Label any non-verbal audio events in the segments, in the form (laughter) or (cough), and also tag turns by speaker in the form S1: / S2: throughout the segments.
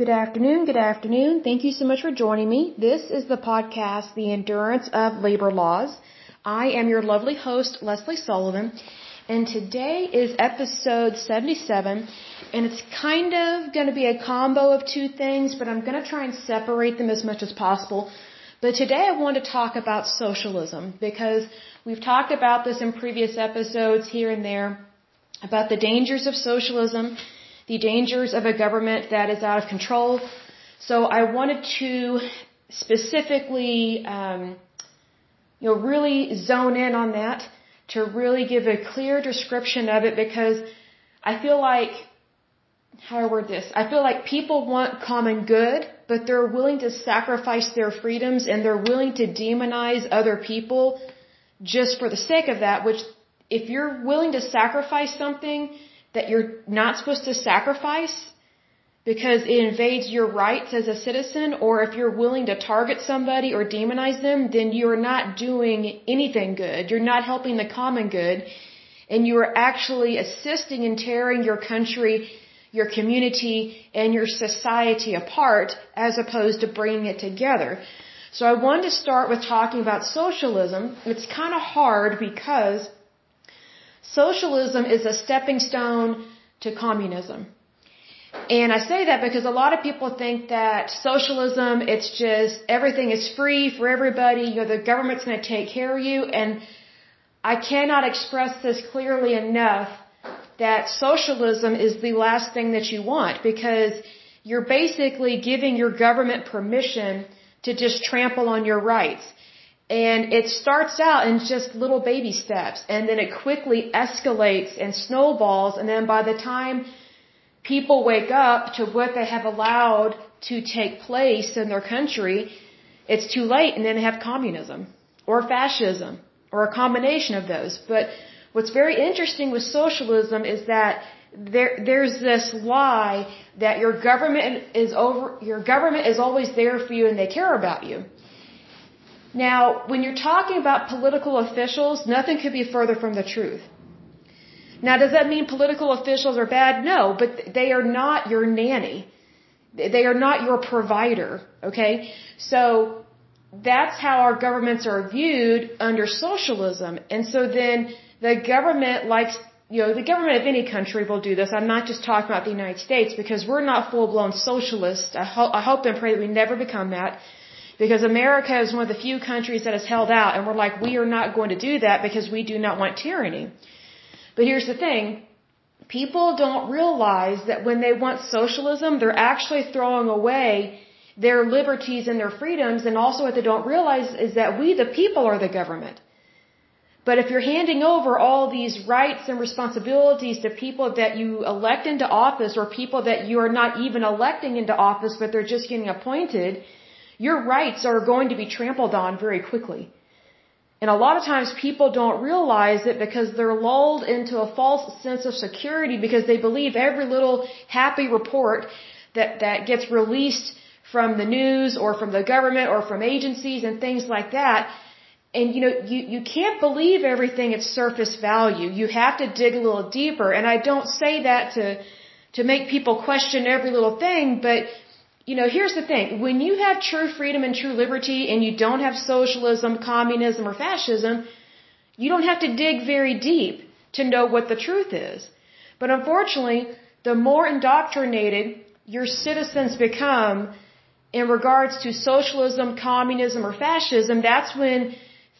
S1: Good afternoon, good afternoon. Thank you so much for joining me. This is the podcast, The Endurance of Labor Laws. I am your lovely host, Lesley Sullivan, and today is episode 77, and it's kind of going to be a combo of two things, but I'm going to try and separate them as much as possible. But today I want to talk about socialism because we've talked about this in previous episodes here and there about the dangers of socialism, the dangers of a government that is out of control. So I wanted to specifically, um, you know, really zone in on that to really give a clear description of it because I feel like, how do I word this? I feel like people want common good, but they're willing to sacrifice their freedoms and they're willing to demonize other people just for the sake of that, which if you're willing to sacrifice something that you're not supposed to sacrifice because it invades your rights as a citizen, or if you're willing to target somebody or demonize them, then you're not doing anything good. You're not helping the common good, and you are actually assisting in tearing your country, your community, and your society apart as opposed to bringing it together. So I wanted to start with talking about socialism. It's kind of hard because Socialism is a stepping stone to communism. And I say that because a lot of people think that socialism, it's just everything is free for everybody, you know, the government's going to take care of you. And I cannot express this clearly enough that socialism is the last thing that you want because you're basically giving your government permission to just trample on your rights. And it starts out in just little baby steps and then it quickly escalates and snowballs and then by the time people wake up to what they have allowed to take place in their country, it's too late and then they have communism or fascism or a combination of those. But what's very interesting with socialism is that there, there's this lie that your government is over, your government is always there for you and they care about you. Now, when you're talking about political officials, nothing could be further from the truth. Now, does that mean political officials are bad? No, but they are not your nanny. They are not your provider, okay? So, that's how our governments are viewed under socialism. And so then the government likes, you know, the government of any country will do this. I'm not just talking about the United States because we're not full blown socialists. I, ho- I hope and pray that we never become that. Because America is one of the few countries that has held out, and we're like, we are not going to do that because we do not want tyranny. But here's the thing people don't realize that when they want socialism, they're actually throwing away their liberties and their freedoms, and also what they don't realize is that we, the people, are the government. But if you're handing over all these rights and responsibilities to people that you elect into office or people that you are not even electing into office, but they're just getting appointed, your rights are going to be trampled on very quickly. And a lot of times people don't realize it because they're lulled into a false sense of security because they believe every little happy report that, that gets released from the news or from the government or from agencies and things like that. And you know, you, you can't believe everything at surface value. You have to dig a little deeper. And I don't say that to, to make people question every little thing, but you know, here's the thing. When you have true freedom and true liberty and you don't have socialism, communism, or fascism, you don't have to dig very deep to know what the truth is. But unfortunately, the more indoctrinated your citizens become in regards to socialism, communism, or fascism, that's when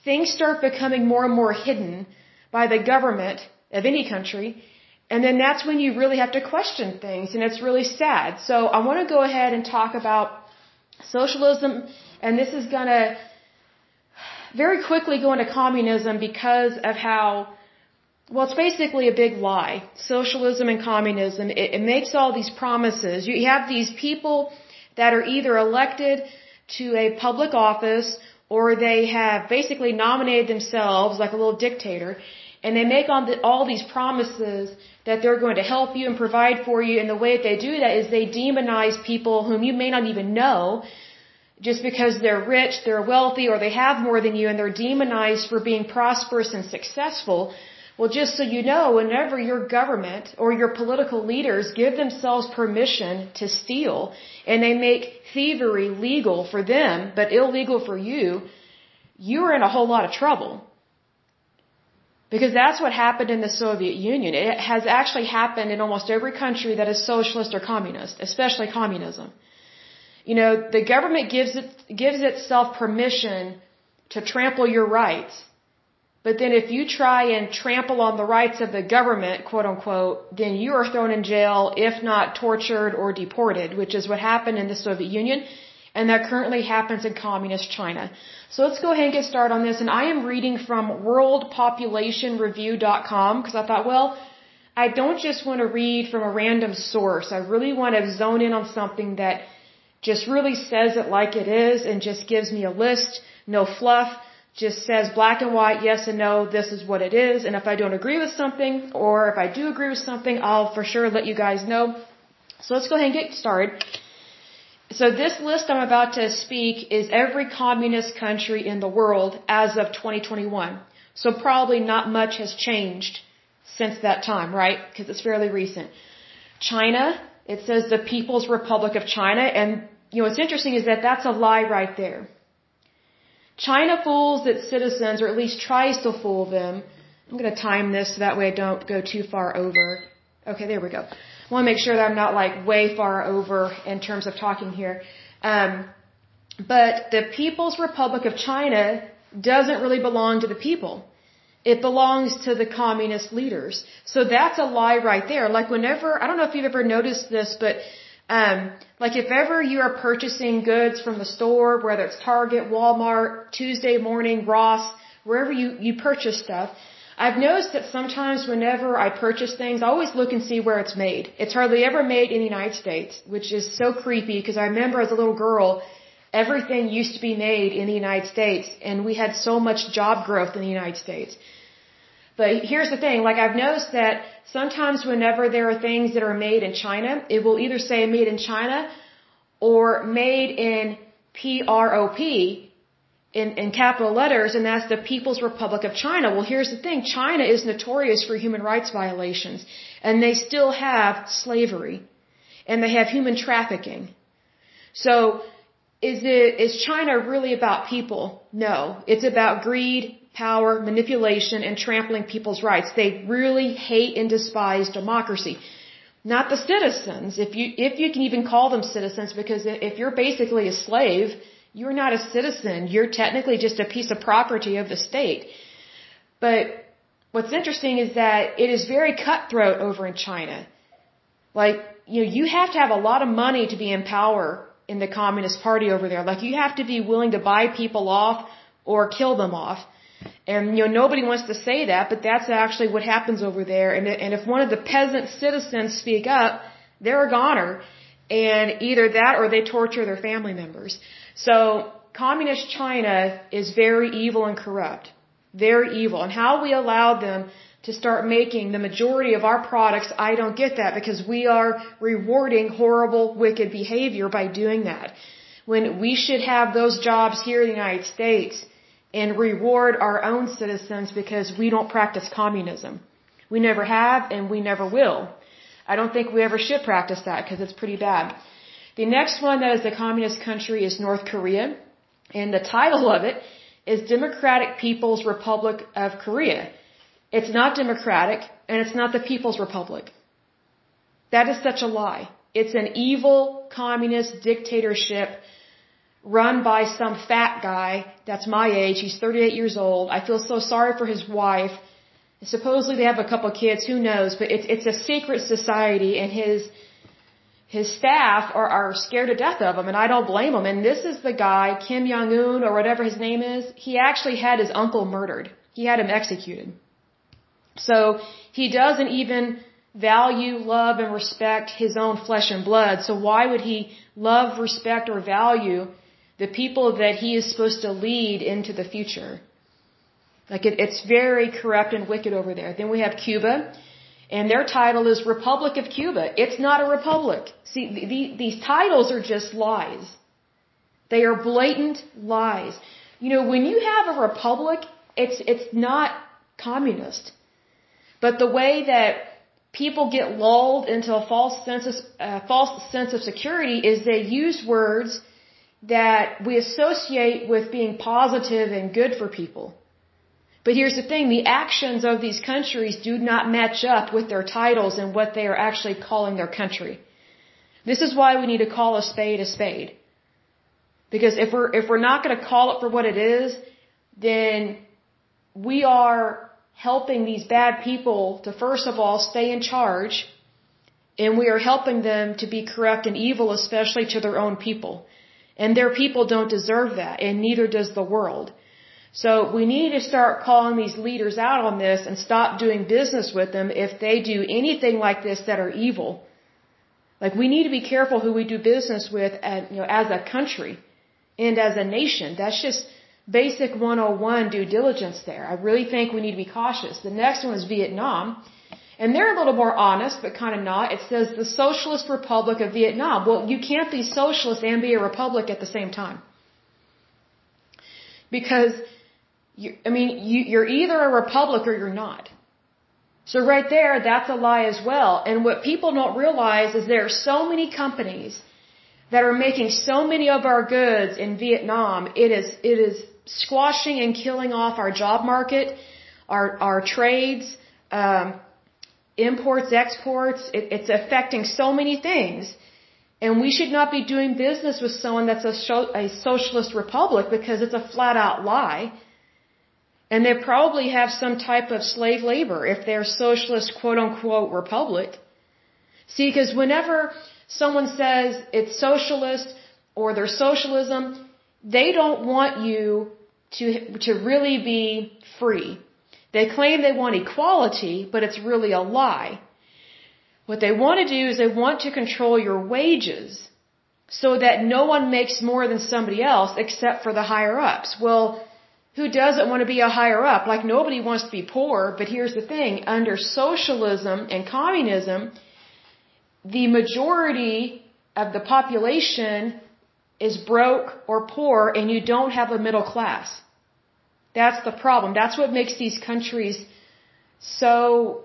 S1: things start becoming more and more hidden by the government of any country and then that's when you really have to question things, and it's really sad. So I want to go ahead and talk about socialism, and this is going to very quickly go into communism because of how, well, it's basically a big lie. Socialism and communism, it, it makes all these promises. You have these people that are either elected to a public office or they have basically nominated themselves like a little dictator and they make the, all these promises that they're going to help you and provide for you. And the way that they do that is they demonize people whom you may not even know just because they're rich, they're wealthy, or they have more than you, and they're demonized for being prosperous and successful Well, just so you know, whenever your government or your political leaders give themselves permission to steal and they make thievery legal for them but illegal for you, you're in a whole lot of trouble. Because that's what happened in the Soviet Union. It has actually happened in almost every country that is socialist or communist, especially communism. You know, the government gives it, gives itself permission to trample your rights. But then if you try and trample on the rights of the government, quote unquote, then you are thrown in jail, if not tortured or deported, which is what happened in the Soviet Union and that currently happens in communist China. So let's go ahead and get started on this. And I am reading from worldpopulationreview.com because I thought, well, I don't just want to read from a random source. I really want to zone in on something that just really says it like it is and just gives me a list, no fluff, just says black and white, yes and no, this is what it is. And if I don't agree with something or if I do agree with something, I'll for sure let you guys know. So let's go ahead and get started. So this list I'm about to speak is every communist country in the world as of 2021. So probably not much has changed since that time, right? Because it's fairly recent. China, it says the People's Republic of China, and you know what's interesting is that that's a lie right there. China fools its citizens, or at least tries to fool them. I'm going to time this so that way I don't go too far over. Okay, there we go. I want to make sure that I'm not like way far over in terms of talking here. Um, but the People's Republic of China doesn't really belong to the people. It belongs to the communist leaders. So that's a lie right there. Like whenever, I don't know if you've ever noticed this, but um, like if ever you are purchasing goods from the store, whether it's Target, Walmart, Tuesday morning, Ross, wherever you, you purchase stuff, I've noticed that sometimes whenever I purchase things, I always look and see where it's made. It's hardly ever made in the United States, which is so creepy because I remember as a little girl, everything used to be made in the United States and we had so much job growth in the United States. But here's the thing, like I've noticed that sometimes whenever there are things that are made in China, it will either say made in China or made in PROP, in, in capital letters, and that's the People's Republic of China. Well, here's the thing. China is notorious for human rights violations, and they still have slavery, and they have human trafficking. So, is it, is China really about people? No. It's about greed, power, manipulation, and trampling people's rights. They really hate and despise democracy. Not the citizens, if you, if you can even call them citizens, because if you're basically a slave, you're not a citizen. You're technically just a piece of property of the state. But what's interesting is that it is very cutthroat over in China. Like, you know, you have to have a lot of money to be in power in the Communist Party over there. Like, you have to be willing to buy people off or kill them off. And, you know, nobody wants to say that, but that's actually what happens over there. And, and if one of the peasant citizens speak up, they're a goner. And either that or they torture their family members. So, communist China is very evil and corrupt. Very evil. And how we allowed them to start making the majority of our products, I don't get that because we are rewarding horrible, wicked behavior by doing that. When we should have those jobs here in the United States and reward our own citizens because we don't practice communism. We never have and we never will. I don't think we ever should practice that because it's pretty bad. The next one that is a communist country is North Korea. And the title of it is Democratic People's Republic of Korea. It's not democratic and it's not the People's Republic. That is such a lie. It's an evil communist dictatorship run by some fat guy that's my age. He's 38 years old. I feel so sorry for his wife. Supposedly they have a couple kids, who knows, but it's, it's a secret society and his his staff are, are scared to death of him, and I don't blame them. And this is the guy, Kim Jong Un or whatever his name is. He actually had his uncle murdered. He had him executed. So he doesn't even value, love, and respect his own flesh and blood. So why would he love, respect, or value the people that he is supposed to lead into the future? Like it, it's very corrupt and wicked over there. Then we have Cuba. And their title is Republic of Cuba. It's not a republic. See, the, the, these titles are just lies. They are blatant lies. You know, when you have a republic, it's, it's not communist. But the way that people get lulled into a false sense of, uh, false sense of security is they use words that we associate with being positive and good for people. But here's the thing, the actions of these countries do not match up with their titles and what they are actually calling their country. This is why we need to call a spade a spade. Because if we're, if we're not going to call it for what it is, then we are helping these bad people to first of all stay in charge and we are helping them to be corrupt and evil, especially to their own people. And their people don't deserve that, and neither does the world. So we need to start calling these leaders out on this and stop doing business with them if they do anything like this that are evil. Like we need to be careful who we do business with at, you know, as a country and as a nation. That's just basic 101 due diligence there. I really think we need to be cautious. The next one is Vietnam. And they're a little more honest, but kind of not. It says the Socialist Republic of Vietnam. Well, you can't be socialist and be a republic at the same time. Because, you, I mean, you, you're either a republic or you're not. So right there, that's a lie as well. And what people don't realize is there are so many companies that are making so many of our goods in Vietnam. It is, it is squashing and killing off our job market, our, our trades, um, imports, exports. It, it's affecting so many things. And we should not be doing business with someone that's a, a socialist republic because it's a flat out lie. And they probably have some type of slave labor if they're socialist quote unquote republic. See, because whenever someone says it's socialist or there's socialism, they don't want you to, to really be free. They claim they want equality, but it's really a lie. What they want to do is they want to control your wages so that no one makes more than somebody else except for the higher ups. Well, who doesn't want to be a higher up? Like nobody wants to be poor, but here's the thing. Under socialism and communism, the majority of the population is broke or poor and you don't have a middle class. That's the problem. That's what makes these countries so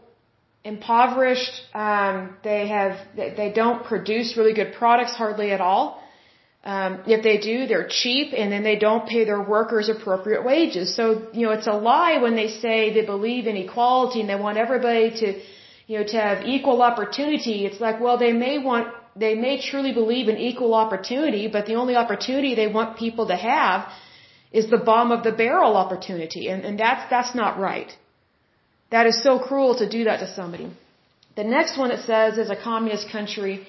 S1: impoverished. Um, they have they don't produce really good products hardly at all. Um, if they do, they're cheap, and then they don't pay their workers appropriate wages. So you know it's a lie when they say they believe in equality and they want everybody to you know to have equal opportunity. It's like well they may want they may truly believe in equal opportunity, but the only opportunity they want people to have is the bomb of the barrel opportunity, and, and that's that's not right. That is so cruel to do that to somebody. The next one it says is a communist country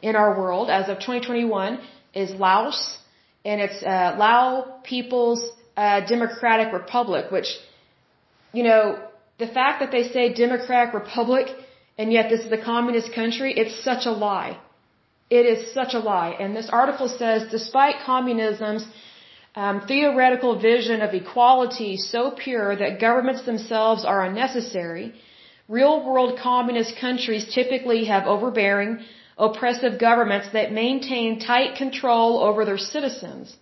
S1: in our world as of 2021 is Laos, and it's uh, Lao People's uh, Democratic Republic, which, you know, the fact that they say Democratic Republic and yet this is a communist country, it's such a lie. It is such a lie. And this article says, despite communism's um, theoretical vision of equality so pure that governments themselves are unnecessary, real world communist countries typically have overbearing, oppressive governments that maintain tight control over their citizens.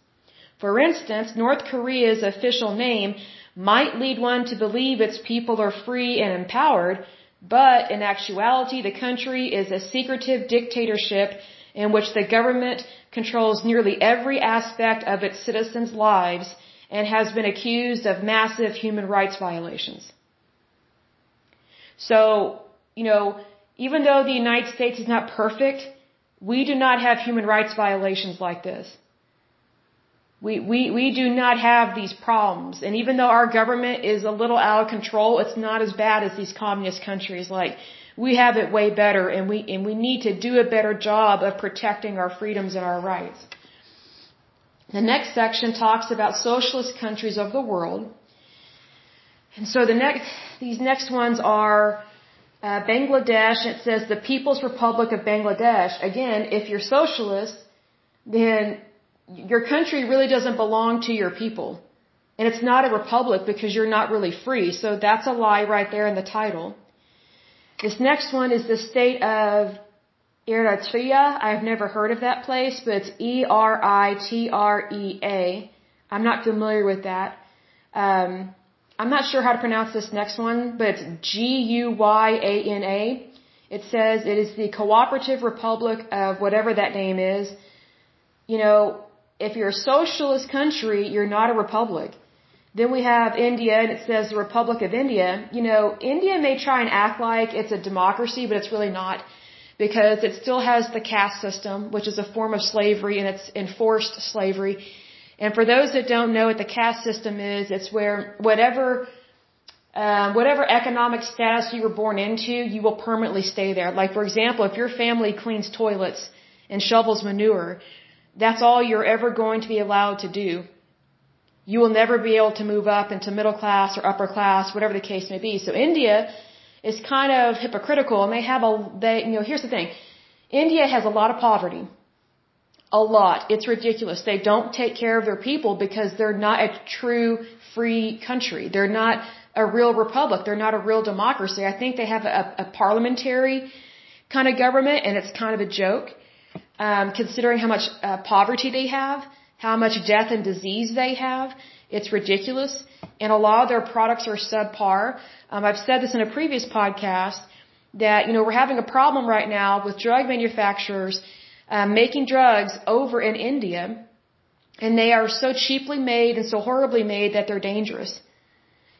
S1: For instance, North Korea's official name might lead one to believe its people are free and empowered, but in actuality the country is a secretive dictatorship in which the government controls nearly every aspect of its citizens' lives and has been accused of massive human rights violations. So, you know, even though the United States is not perfect, we do not have human rights violations like this. We, we, we do not have these problems. And even though our government is a little out of control, it's not as bad as these communist countries like we have it way better and we, and we need to do a better job of protecting our freedoms and our rights. The next section talks about socialist countries of the world. And so the next, these next ones are uh, Bangladesh. It says the People's Republic of Bangladesh. Again, if you're socialist, then your country really doesn't belong to your people. And it's not a republic because you're not really free. So that's a lie right there in the title. This next one is the state of Eritrea. I've never heard of that place, but it's E-R-I-T-R-E-A. I'm not familiar with that. Um, I'm not sure how to pronounce this next one, but it's G-U-Y-A-N-A. It says it is the Cooperative Republic of whatever that name is. You know, if you're a socialist country, you're not a republic. Then we have India, and it says the Republic of India. You know, India may try and act like it's a democracy, but it's really not because it still has the caste system, which is a form of slavery and it's enforced slavery. And for those that don't know what the caste system is, it's where whatever uh, whatever economic status you were born into, you will permanently stay there. Like for example, if your family cleans toilets and shovels manure, that's all you're ever going to be allowed to do. You will never be able to move up into middle class or upper class, whatever the case may be. So India is kind of hypocritical and they have a they you know here's the thing India has a lot of poverty a lot. It's ridiculous. They don't take care of their people because they're not a true free country. They're not a real republic. They're not a real democracy. I think they have a, a parliamentary kind of government and it's kind of a joke um, considering how much uh, poverty they have how much death and disease they have. It's ridiculous. And a lot of their products are subpar. Um, I've said this in a previous podcast that you know we're having a problem right now with drug manufacturers um, making drugs over in India, and they are so cheaply made and so horribly made that they're dangerous.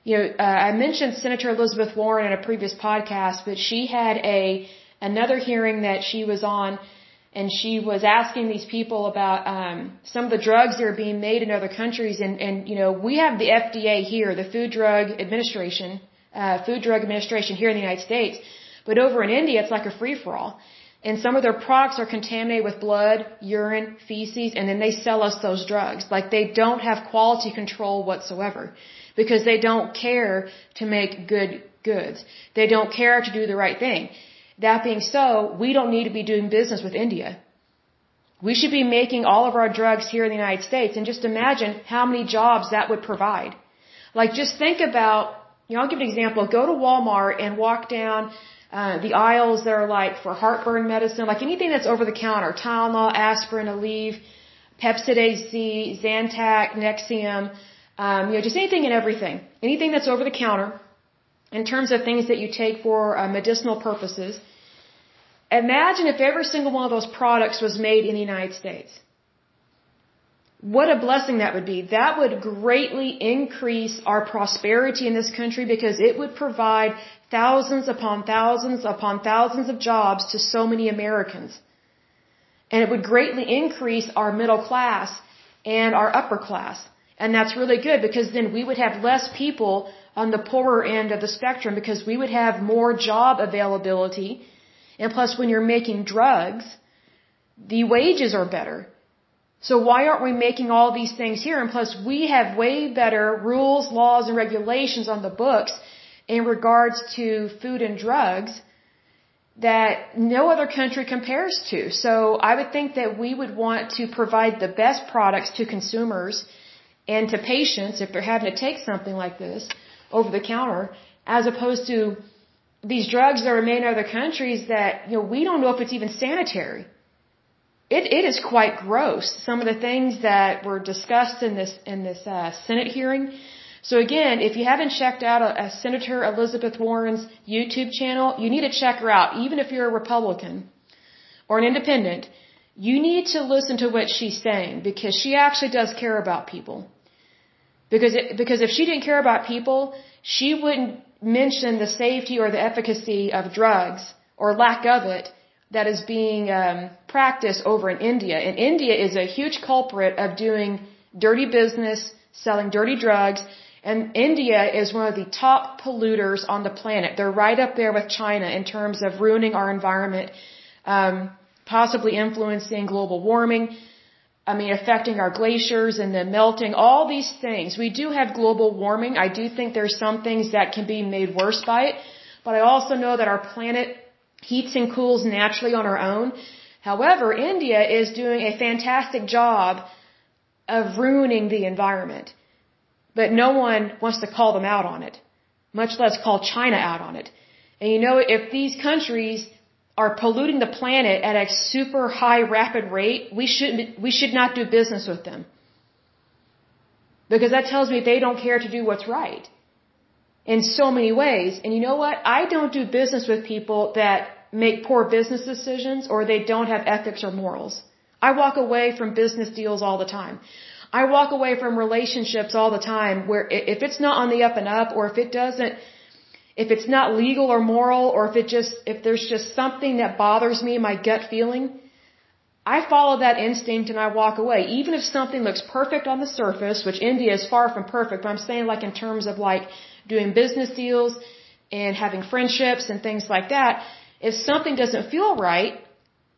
S1: You know, uh, I mentioned Senator Elizabeth Warren in a previous podcast, but she had a another hearing that she was on and she was asking these people about um, some of the drugs that are being made in other countries. And, and you know, we have the FDA here, the Food Drug Administration, uh, Food Drug Administration here in the United States, but over in India, it's like a free for all. And some of their products are contaminated with blood, urine, feces, and then they sell us those drugs. Like they don't have quality control whatsoever because they don't care to make good goods. They don't care to do the right thing. That being so, we don't need to be doing business with India. We should be making all of our drugs here in the United States and just imagine how many jobs that would provide. Like just think about, you know, I'll give an example. Go to Walmart and walk down uh, the aisles that are like for heartburn medicine, like anything that's over the counter, Tylenol, aspirin, Aleve, Pepcid AC, Zantac, Nexium, um, you know, just anything and everything. Anything that's over the counter in terms of things that you take for uh, medicinal purposes. Imagine if every single one of those products was made in the United States. What a blessing that would be. That would greatly increase our prosperity in this country because it would provide thousands upon thousands upon thousands of jobs to so many Americans. And it would greatly increase our middle class and our upper class. And that's really good because then we would have less people on the poorer end of the spectrum because we would have more job availability and plus, when you're making drugs, the wages are better. So why aren't we making all these things here? And plus, we have way better rules, laws, and regulations on the books in regards to food and drugs that no other country compares to. So I would think that we would want to provide the best products to consumers and to patients if they're having to take something like this over the counter, as opposed to these drugs that are made in other countries that, you know, we don't know if it's even sanitary. It, it is quite gross. Some of the things that were discussed in this, in this, uh, Senate hearing. So again, if you haven't checked out a, a Senator Elizabeth Warren's YouTube channel, you need to check her out. Even if you're a Republican or an independent, you need to listen to what she's saying because she actually does care about people. Because it, because if she didn't care about people, she wouldn't mention the safety or the efficacy of drugs or lack of it that is being um, practiced over in India. And India is a huge culprit of doing dirty business, selling dirty drugs. And India is one of the top polluters on the planet. They're right up there with China in terms of ruining our environment, um, possibly influencing global warming. I mean, affecting our glaciers and the melting, all these things. We do have global warming. I do think there's some things that can be made worse by it. But I also know that our planet heats and cools naturally on our own. However, India is doing a fantastic job of ruining the environment. But no one wants to call them out on it, much less call China out on it. And you know, if these countries are polluting the planet at a super high rapid rate, we should we should not do business with them. Because that tells me they don't care to do what's right. In so many ways. And you know what? I don't do business with people that make poor business decisions or they don't have ethics or morals. I walk away from business deals all the time. I walk away from relationships all the time where if it's not on the up and up or if it doesn't, if it's not legal or moral or if it just, if there's just something that bothers me, my gut feeling, I follow that instinct and I walk away. Even if something looks perfect on the surface, which India is far from perfect, but I'm saying like in terms of like doing business deals and having friendships and things like that, if something doesn't feel right,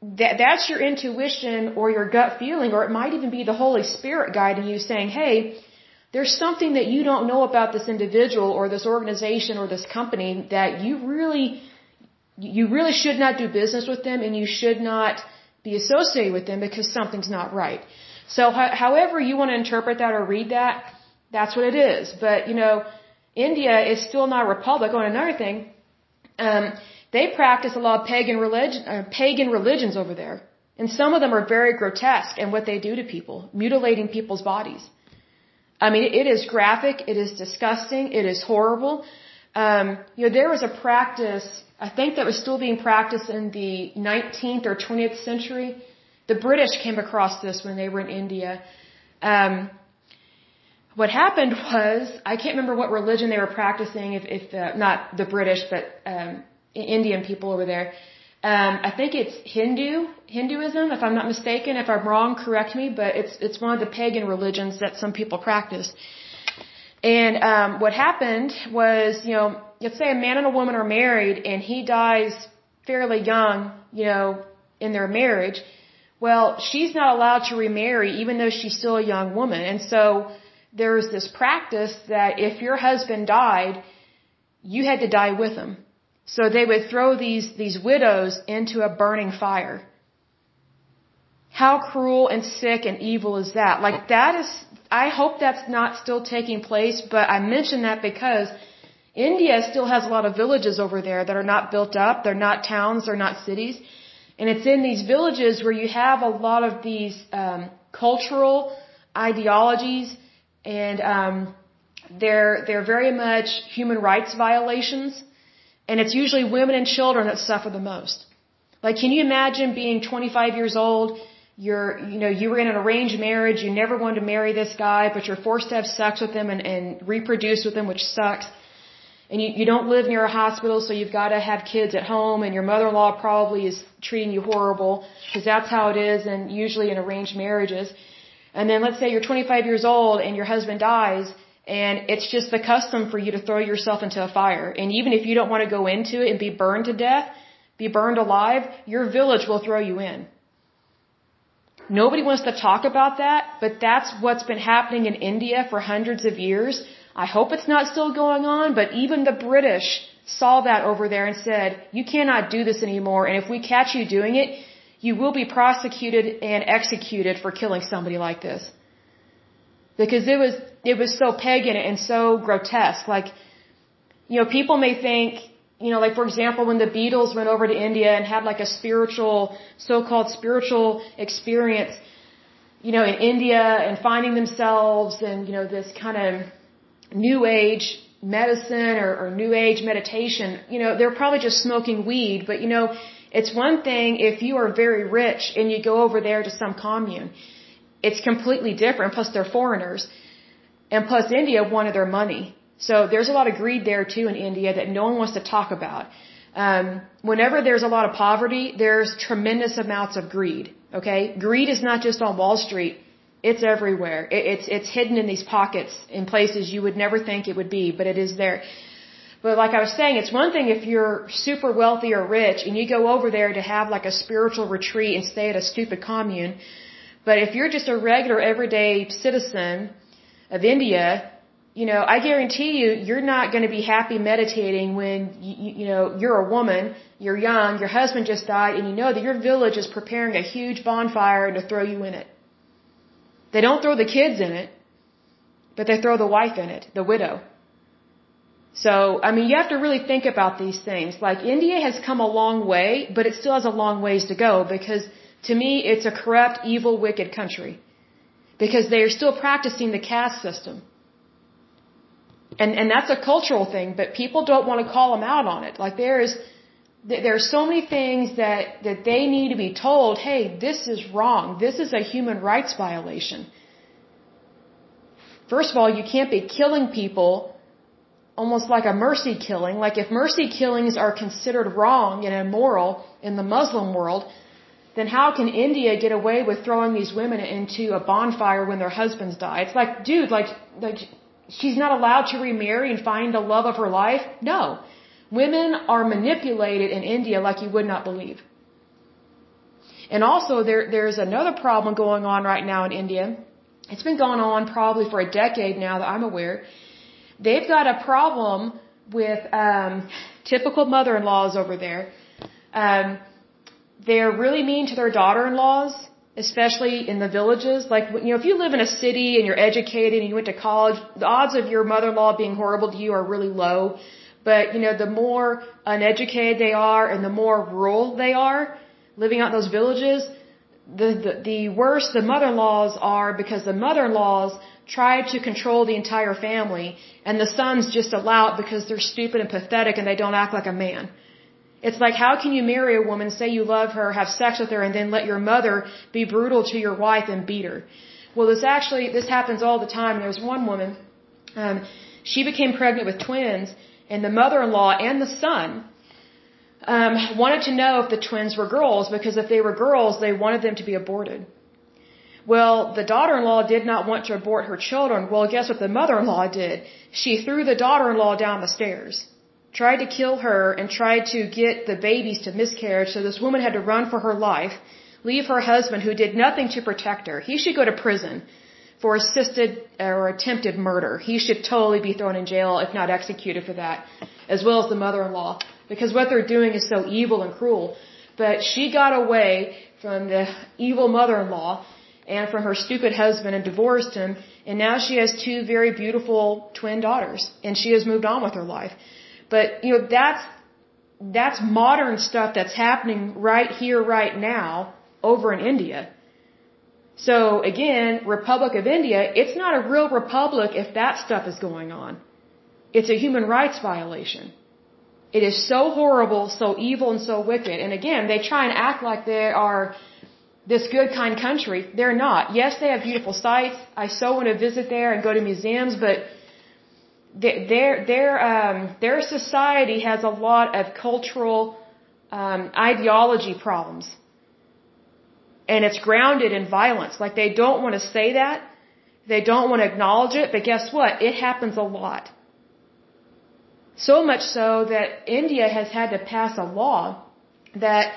S1: that that's your intuition or your gut feeling, or it might even be the Holy Spirit guiding you saying, hey, there's something that you don't know about this individual or this organization or this company that you really, you really should not do business with them and you should not be associated with them because something's not right. So however you want to interpret that or read that, that's what it is. But, you know, India is still not a republic. Oh, and another thing, um, they practice a lot of pagan religion, uh, pagan religions over there, and some of them are very grotesque in what they do to people, mutilating people's bodies. I mean, it is graphic, it is disgusting, it is horrible. Um, you know, there was a practice, I think that was still being practiced in the 19th or 20th century. The British came across this when they were in India. Um, what happened was, I can't remember what religion they were practicing, if, if not the British, but um, Indian people over there. Um, I think it's Hindu, Hinduism, if I'm not mistaken. If I'm wrong, correct me. But it's it's one of the pagan religions that some people practice. And um, what happened was, you know, let's say a man and a woman are married, and he dies fairly young, you know, in their marriage. Well, she's not allowed to remarry, even though she's still a young woman. And so there's this practice that if your husband died, you had to die with him. So they would throw these, these widows into a burning fire. How cruel and sick and evil is that? Like that is, I hope that's not still taking place, but I mention that because India still has a lot of villages over there that are not built up. They're not towns. They're not cities. And it's in these villages where you have a lot of these um, cultural ideologies, and um, they're they're very much human rights violations. And it's usually women and children that suffer the most. Like, can you imagine being 25 years old? You're, you know, you were in an arranged marriage. You never wanted to marry this guy, but you're forced to have sex with him and, and reproduce with him, which sucks. And you, you don't live near a hospital, so you've got to have kids at home, and your mother-in-law probably is treating you horrible, because that's how it is, and usually in arranged marriages. And then let's say you're 25 years old and your husband dies, and it's just the custom for you to throw yourself into a fire. And even if you don't want to go into it and be burned to death, be burned alive, your village will throw you in. Nobody wants to talk about that, but that's what's been happening in India for hundreds of years. I hope it's not still going on, but even the British saw that over there and said, you cannot do this anymore, and if we catch you doing it, you will be prosecuted and executed for killing somebody like this. Because it was, it was so pagan and so grotesque. Like, you know, people may think, you know, like for example, when the Beatles went over to India and had like a spiritual, so-called spiritual experience, you know, in India and finding themselves and, you know, this kind of new age medicine or, or new age meditation, you know, they're probably just smoking weed, but you know, it's one thing if you are very rich and you go over there to some commune. It's completely different. Plus, they're foreigners. And plus, India wanted their money. So there's a lot of greed there too in India that no one wants to talk about. Um, whenever there's a lot of poverty, there's tremendous amounts of greed. Okay, greed is not just on Wall Street; it's everywhere. It, it's it's hidden in these pockets in places you would never think it would be, but it is there. But like I was saying, it's one thing if you're super wealthy or rich and you go over there to have like a spiritual retreat and stay at a stupid commune. But if you're just a regular everyday citizen of India, you know, I guarantee you, you're not going to be happy meditating when, you, you know, you're a woman, you're young, your husband just died, and you know that your village is preparing a huge bonfire to throw you in it. They don't throw the kids in it, but they throw the wife in it, the widow. So, I mean, you have to really think about these things. Like, India has come a long way, but it still has a long ways to go because, to me, it's a corrupt, evil, wicked country because they are still practicing the caste system. And, and that's a cultural thing, but people don't want to call them out on it. Like there is, there are so many things that, that they need to be told, hey, this is wrong. This is a human rights violation. First of all, you can't be killing people almost like a mercy killing. Like if mercy killings are considered wrong and immoral in the Muslim world, then how can India get away with throwing these women into a bonfire when their husbands die? It's like, dude, like, like she's not allowed to remarry and find the love of her life? No. Women are manipulated in India like you would not believe. And also there there's another problem going on right now in India. It's been going on probably for a decade now that I'm aware. They've got a problem with um typical mother-in-laws over there. Um they're really mean to their daughter-in-laws especially in the villages. Like, you know, if you live in a city and you're educated and you went to college, the odds of your mother-in-law being horrible to you are really low. But, you know, the more uneducated they are and the more rural they are, living out in those villages, the, the, the worse the mother-in-laws are because the mother-in-laws try to control the entire family and the sons just allow it because they're stupid and pathetic and they don't act like a man. It's like, how can you marry a woman, say you love her, have sex with her, and then let your mother be brutal to your wife and beat her? Well, this actually, this happens all the time. There's one woman, um, she became pregnant with twins, and the mother-in-law and the son, um, wanted to know if the twins were girls, because if they were girls, they wanted them to be aborted. Well, the daughter-in-law did not want to abort her children. Well, guess what the mother-in-law did? She threw the daughter-in-law down the stairs tried to kill her and tried to get the babies to miscarriage. So this woman had to run for her life, leave her husband who did nothing to protect her. He should go to prison for assisted or attempted murder. He should totally be thrown in jail, if not executed for that, as well as the mother-in-law, because what they're doing is so evil and cruel. But she got away from the evil mother-in-law and from her stupid husband and divorced him, and now she has two very beautiful twin daughters, and she has moved on with her life. But, you know, that's, that's modern stuff that's happening right here, right now, over in India. So again, Republic of India, it's not a real republic if that stuff is going on. It's a human rights violation. It is so horrible, so evil, and so wicked. And again, they try and act like they are this good, kind country. They're not. Yes, they have beautiful sights. I so want to visit there and go to museums, but their their um, their society has a lot of cultural um, ideology problems, and it's grounded in violence. Like they don't want to say that, they don't want to acknowledge it, but guess what? It happens a lot. So much so that India has had to pass a law that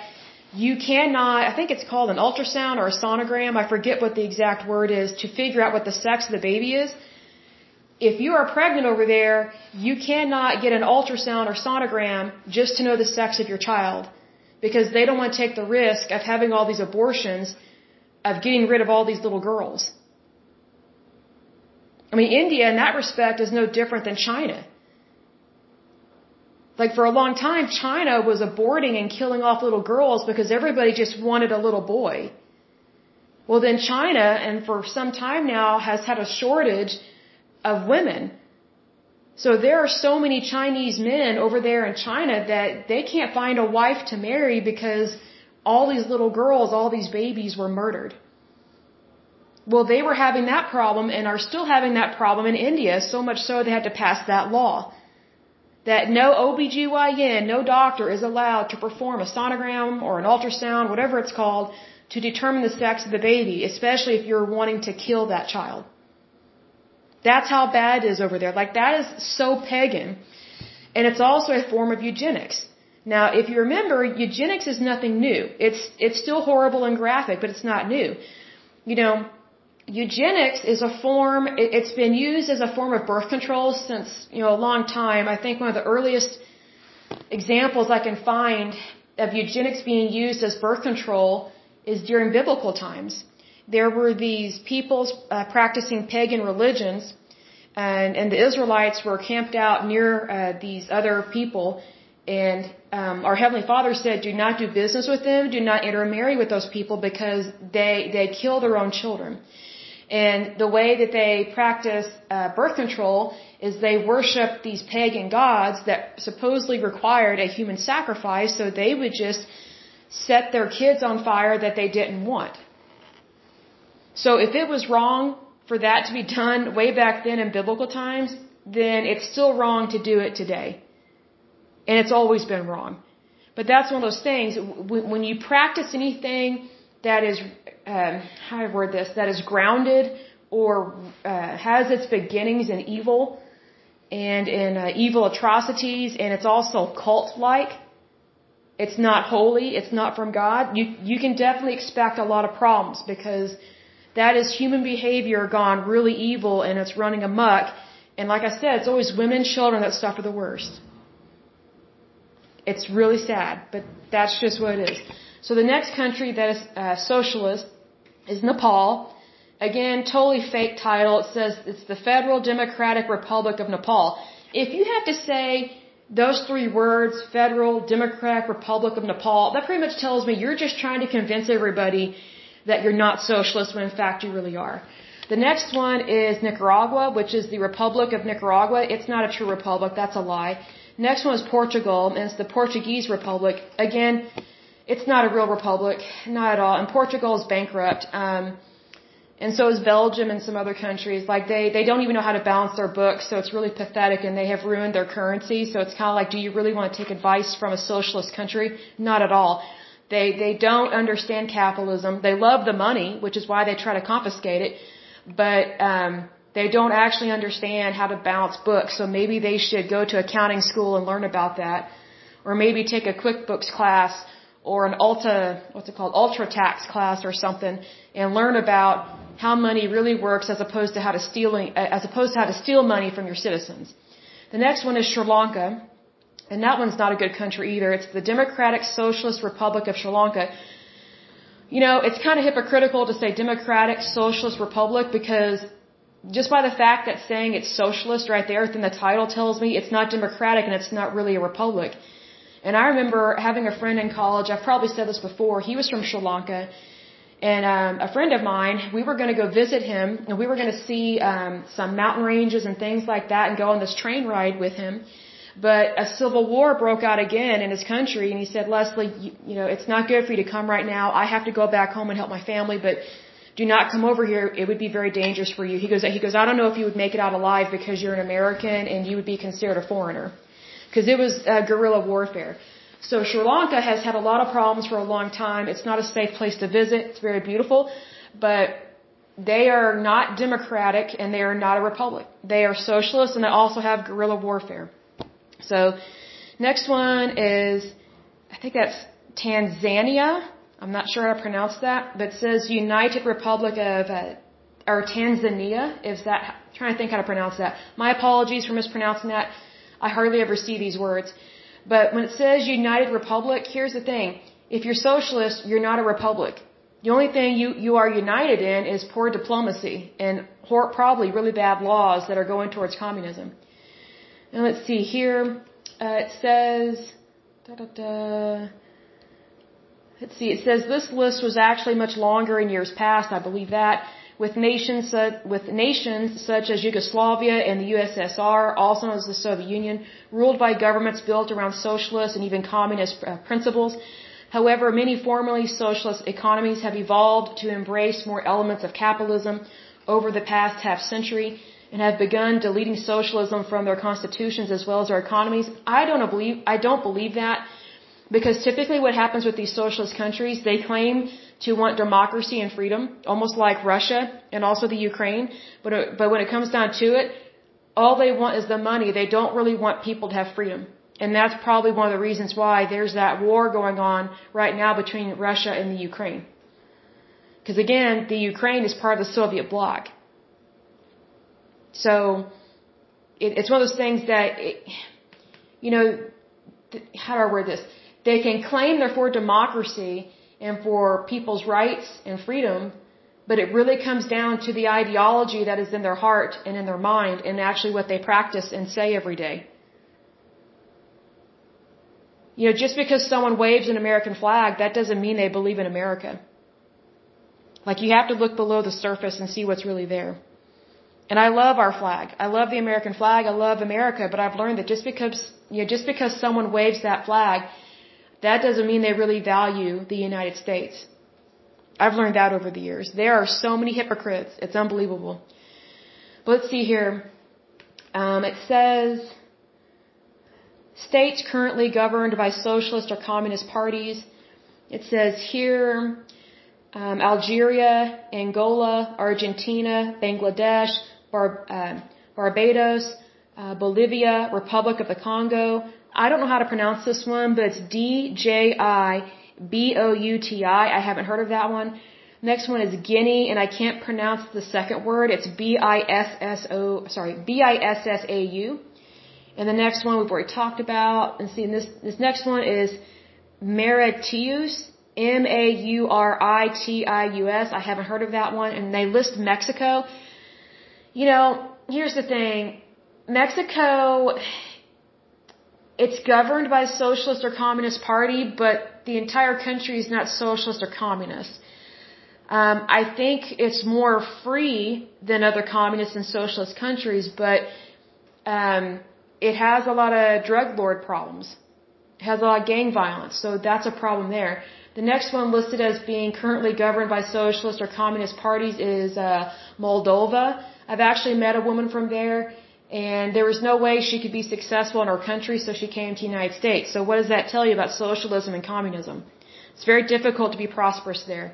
S1: you cannot, I think it's called an ultrasound or a sonogram, I forget what the exact word is, to figure out what the sex of the baby is if you are pregnant over there, you cannot get an ultrasound or sonogram just to know the sex of your child because they don't want to take the risk of having all these abortions, of getting rid of all these little girls. I mean, India in that respect is no different than China. Like for a long time, China was aborting and killing off little girls because everybody just wanted a little boy. Well, then China, and for some time now, has had a shortage of women. So there are so many Chinese men over there in China that they can't find a wife to marry because all these little girls, all these babies were murdered. Well, they were having that problem and are still having that problem in India, so much so they had to pass that law. That no OBGYN, no doctor is allowed to perform a sonogram or an ultrasound, whatever it's called, to determine the sex of the baby, especially if you're wanting to kill that child. That's how bad it is over there. Like that is so pagan. And it's also a form of eugenics. Now, if you remember, eugenics is nothing new. It's, it's still horrible and graphic, but it's not new. You know, eugenics is a form, it, it's been used as a form of birth control since, you know, a long time. I think one of the earliest examples I can find of eugenics being used as birth control is during biblical times there were these peoples uh, practicing pagan religions, and, and the Israelites were camped out near uh, these other people. And um, our Heavenly Father said, "Do not do business with them. Do not intermarry with those people because they they kill their own children." And the way that they practice uh, birth control is they worship these pagan gods that supposedly required a human sacrifice, so they would just set their kids on fire that they didn't want. So if it was wrong for that to be done way back then in biblical times, then it's still wrong to do it today. And it's always been wrong. But that's one of those things, when you practice anything that is, um, how I word this, that is grounded or uh, has its beginnings in evil and in uh, evil atrocities, and it's also cult-like, it's not holy, it's not from God, you, you can definitely expect a lot of problems because that is human behavior gone really evil and it's running amok. And like I said, it's always women and children that suffer the worst. It's really sad, but that's just what it is. So the next country that is uh, socialist is Nepal. Again, totally fake title. It says it's the Federal Democratic Republic of Nepal. If you have to say those three words, Federal Democratic Republic of Nepal, that pretty much tells me you're just trying to convince everybody that you're not socialist when in fact you really are. The next one is Nicaragua, which is the Republic of Nicaragua. It's not a true republic, that's a lie. Next one is Portugal, and it's the Portuguese Republic. Again, it's not a real republic, not at all. And Portugal is bankrupt. Um, and so is Belgium and some other countries. Like they, they don't even know how to balance their books, so it's really pathetic and they have ruined their currency. So it's kind of like, do you really want to take advice from a socialist country? Not at all. They, they don't understand capitalism. They love the money, which is why they try to confiscate it. But, um, they don't actually understand how to balance books, so maybe they should go to accounting school and learn about that. Or maybe take a QuickBooks class or an Ulta, what's it called, Ultra Tax class or something and learn about how money really works as opposed to how to stealing, uh, as opposed to how to steal money from your citizens. The next one is Sri Lanka. And that one's not a good country either. It's the Democratic Socialist Republic of Sri Lanka. You know, it's kind of hypocritical to say Democratic Socialist Republic because just by the fact that saying it's socialist right there in the title tells me it's not democratic and it's not really a republic. And I remember having a friend in college, I've probably said this before, he was from Sri Lanka, and um, a friend of mine, we were going to go visit him, and we were going to see um, some mountain ranges and things like that and go on this train ride with him. But a civil war broke out again in his country, and he said, Lesley, you, you know, it's not good for you to come right now. I have to go back home and help my family, but do not come over here. It would be very dangerous for you. He goes, he goes, I don't know if you would make it out alive because you're an American and you would be considered a foreigner. Because it was uh, guerrilla warfare. So Sri Lanka has had a lot of problems for a long time. It's not a safe place to visit. It's very beautiful, but they are not democratic and they are not a republic. They are socialist and they also have guerrilla warfare. So next one is, I think that's Tanzania. I'm not sure how to pronounce that, but it says United Republic of, uh, or Tanzania, is that, I'm trying to think how to pronounce that. My apologies for mispronouncing that. I hardly ever see these words. But when it says United Republic, here's the thing. If you're socialist, you're not a republic. The only thing you, you are united in is poor diplomacy and probably really bad laws that are going towards communism. And let's see here. Uh, it says, da, da, da, Let's see. It says this list was actually much longer in years past. I believe that with nations with nations such as Yugoslavia and the USSR, also known as the Soviet Union, ruled by governments built around socialist and even communist uh, principles. However, many formerly socialist economies have evolved to embrace more elements of capitalism over the past half century and have begun deleting socialism from their constitutions as well as their economies. I don't believe I don't believe that because typically what happens with these socialist countries, they claim to want democracy and freedom, almost like Russia and also the Ukraine. But, uh, but when it comes down to it, all they want is the money. They don't really want people to have freedom. And that's probably one of the reasons why there's that war going on right now between Russia and the Ukraine. Because again, the Ukraine is part of the Soviet bloc. So, it, it's one of those things that, it, you know, how do I word this? They can claim they're for democracy and for people's rights and freedom, but it really comes down to the ideology that is in their heart and in their mind and actually what they practice and say every day. You know, just because someone waves an American flag, that doesn't mean they believe in America. Like you have to look below the surface and see what's really there. And I love our flag. I love the American flag. I love America, but I've learned that just because, you know, just because someone waves that flag, that doesn't mean they really value the United States. I've learned that over the years. There are so many hypocrites. It's unbelievable. But let's see here. Um, it says states currently governed by socialist or communist parties. It says here um, Algeria, Angola, Argentina, Bangladesh, Bar, uh, Barbados, uh, Bolivia, Republic of the Congo. I don't know how to pronounce this one, but it's D J I B O U T I. I haven't heard of that one. Next one is Guinea, and I can't pronounce the second word. It's B I S S O. Sorry, B I S S A U. And the next one we've already talked about. And see, this this next one is Mauritius, M A U R I T I U S. I haven't heard of that one. And they list Mexico. You know, here's the thing. Mexico, it's governed by socialist or communist party, but the entire country is not socialist or communist. Um, I think it's more free than other communist and socialist countries, but um, it has a lot of drug lord problems. It has a lot of gang violence, so that's a problem there. The next one listed as being currently governed by socialist or communist parties is uh, Moldova. I've actually met a woman from there, and there was no way she could be successful in her country, so she came to the United States. So what does that tell you about socialism and communism? It's very difficult to be prosperous there,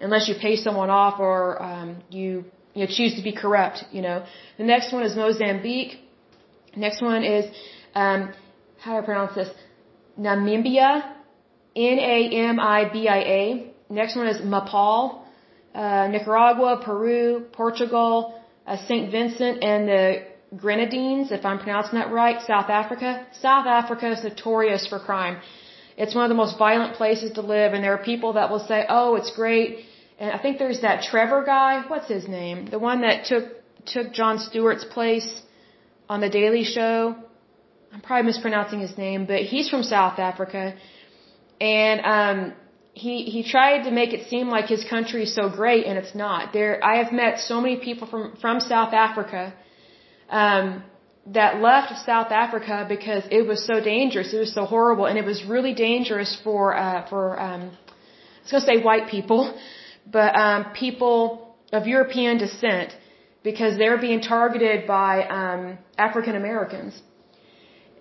S1: unless you pay someone off or um, you you know, choose to be corrupt. You know. The next one is Mozambique. Next one is um, how do I pronounce this? Namibia. N-A-M-I-B-I-A. Next one is Nepal, uh, Nicaragua, Peru, Portugal, uh, St. Vincent and the Grenadines, if I'm pronouncing that right, South Africa. South Africa is notorious for crime. It's one of the most violent places to live, and there are people that will say, "Oh, it's great." And I think there's that Trevor guy. What's his name? The one that took took Jon Stewart's place on the Daily Show. I'm probably mispronouncing his name, but he's from South Africa and um, he he tried to make it seem like his country is so great, and it's not. There, I have met so many people from from South Africa um, that left South Africa because it was so dangerous, it was so horrible, and it was really dangerous for uh, for um, I was going to say white people, (laughs) but um, people of European descent because they're being targeted by um, African Americans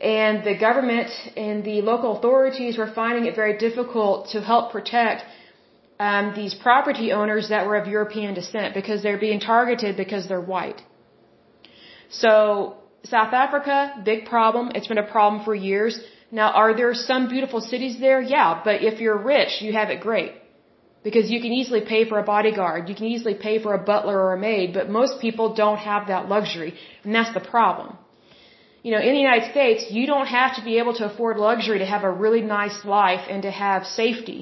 S1: and the government and the local authorities were finding it very difficult to help protect um, these property owners that were of European descent because they're being targeted because they're white. So South Africa, big problem. It's been a problem for years. Now, are there some beautiful cities there? Yeah, but if you're rich, you have it great. Because you can easily pay for a bodyguard, you can easily pay for a butler or a maid, but most people don't have that luxury, and that's the problem you know, in the United States, you don't have to be able to afford luxury to have a really nice life and to have safety.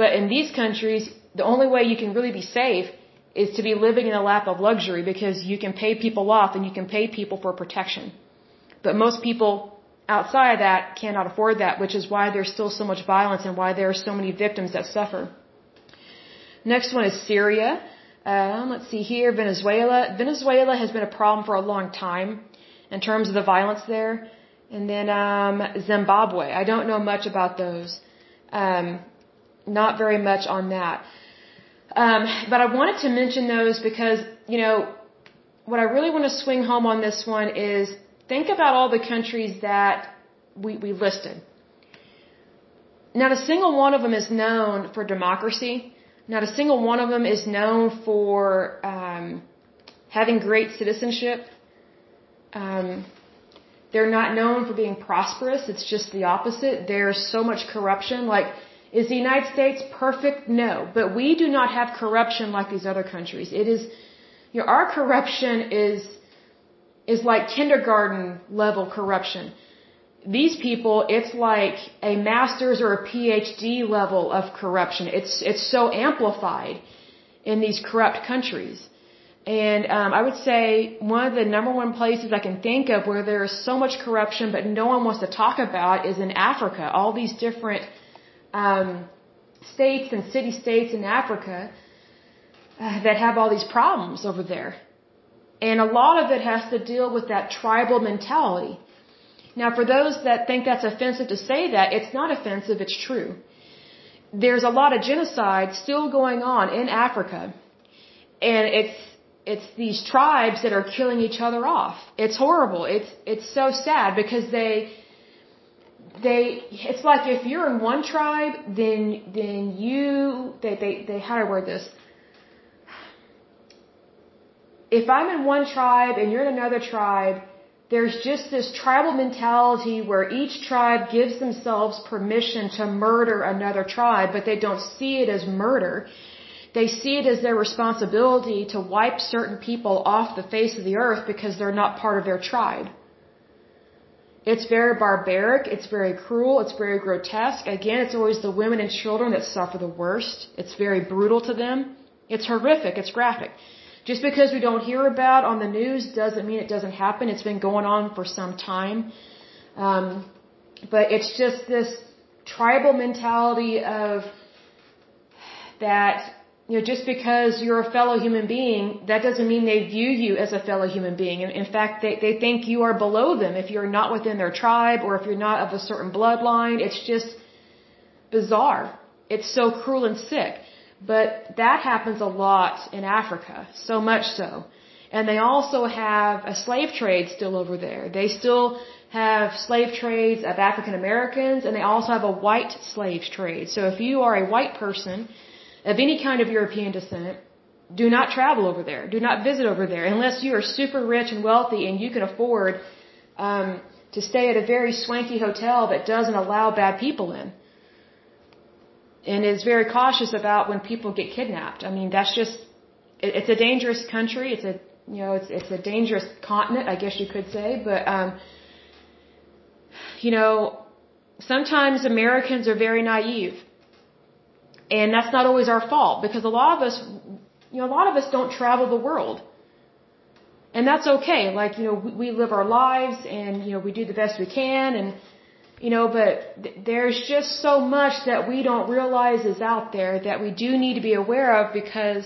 S1: But in these countries, the only way you can really be safe is to be living in a lap of luxury because you can pay people off and you can pay people for protection. But most people outside of that cannot afford that, which is why there's still so much violence and why there are so many victims that suffer. Next one is Syria. Um, let's see here, Venezuela. Venezuela has been a problem for a long time in terms of the violence there. And then um, Zimbabwe. I don't know much about those. Um, not very much on that. Um, but I wanted to mention those because, you know, what I really want to swing home on this one is think about all the countries that we, we listed. Not a single one of them is known for democracy. Not a single one of them is known for um, having great citizenship. Um, they're not known for being prosperous. It's just the opposite. There's so much corruption. Like, is the United States perfect? No. But we do not have corruption like these other countries. It is, you know, our corruption is, is like kindergarten level corruption. These people, it's like a master's or a PhD level of corruption. It's, it's so amplified in these corrupt countries. And um, I would say one of the number one places I can think of where there is so much corruption but no one wants to talk about is in Africa. All these different um, states and city states in Africa, uh, that have all these problems over there. And a lot of it has to deal with that tribal mentality. Now, for those that think that's offensive to say that, it's not offensive, it's true. There's a lot of genocide still going on in Africa. And it's, it's these tribes that are killing each other off. It's horrible. It's, it's so sad because they, they, it's like if you're in one tribe, then, then you, they, they, they, how do I word this? If I'm in one tribe and you're in another tribe, there's just this tribal mentality where each tribe gives themselves permission to murder another tribe, but they don't see it as murder. They see it as their responsibility to wipe certain people off the face of the earth because they're not part of their tribe. It's very barbaric, it's very cruel, it's very grotesque. Again, it's always the women and children that suffer the worst. It's very brutal to them. It's horrific, it's graphic. Just because we don't hear about on the news doesn't mean it doesn't happen. It's been going on for some time. Um, but it's just this tribal mentality of that, you know, just because you're a fellow human being, that doesn't mean they view you as a fellow human being. And in fact, they, they think you are below them if you're not within their tribe or if you're not of a certain bloodline. It's just bizarre. It's so cruel and sick. But that happens a lot in Africa, so much so. And they also have a slave trade still over there. They still have slave trades of African Americans and they also have a white slave trade. So if you are a white person of any kind of European descent, do not travel over there. Do not visit over there unless you are super rich and wealthy and you can afford um, to stay at a very swanky hotel that doesn't allow bad people in and is very cautious about when people get kidnapped. I mean, that's just it, it's a dangerous country. It's a you know it's it's a dangerous continent, I guess you could say. But um, you know, sometimes Americans are very naive, and that's not always our fault because a lot of us, you know, a lot of us don't travel the world. And that's okay. Like, you know, we, we live our lives and, you know, we do the best we can and, you know, but th- there's just so much that we don't realize is out there that we do need to be aware of because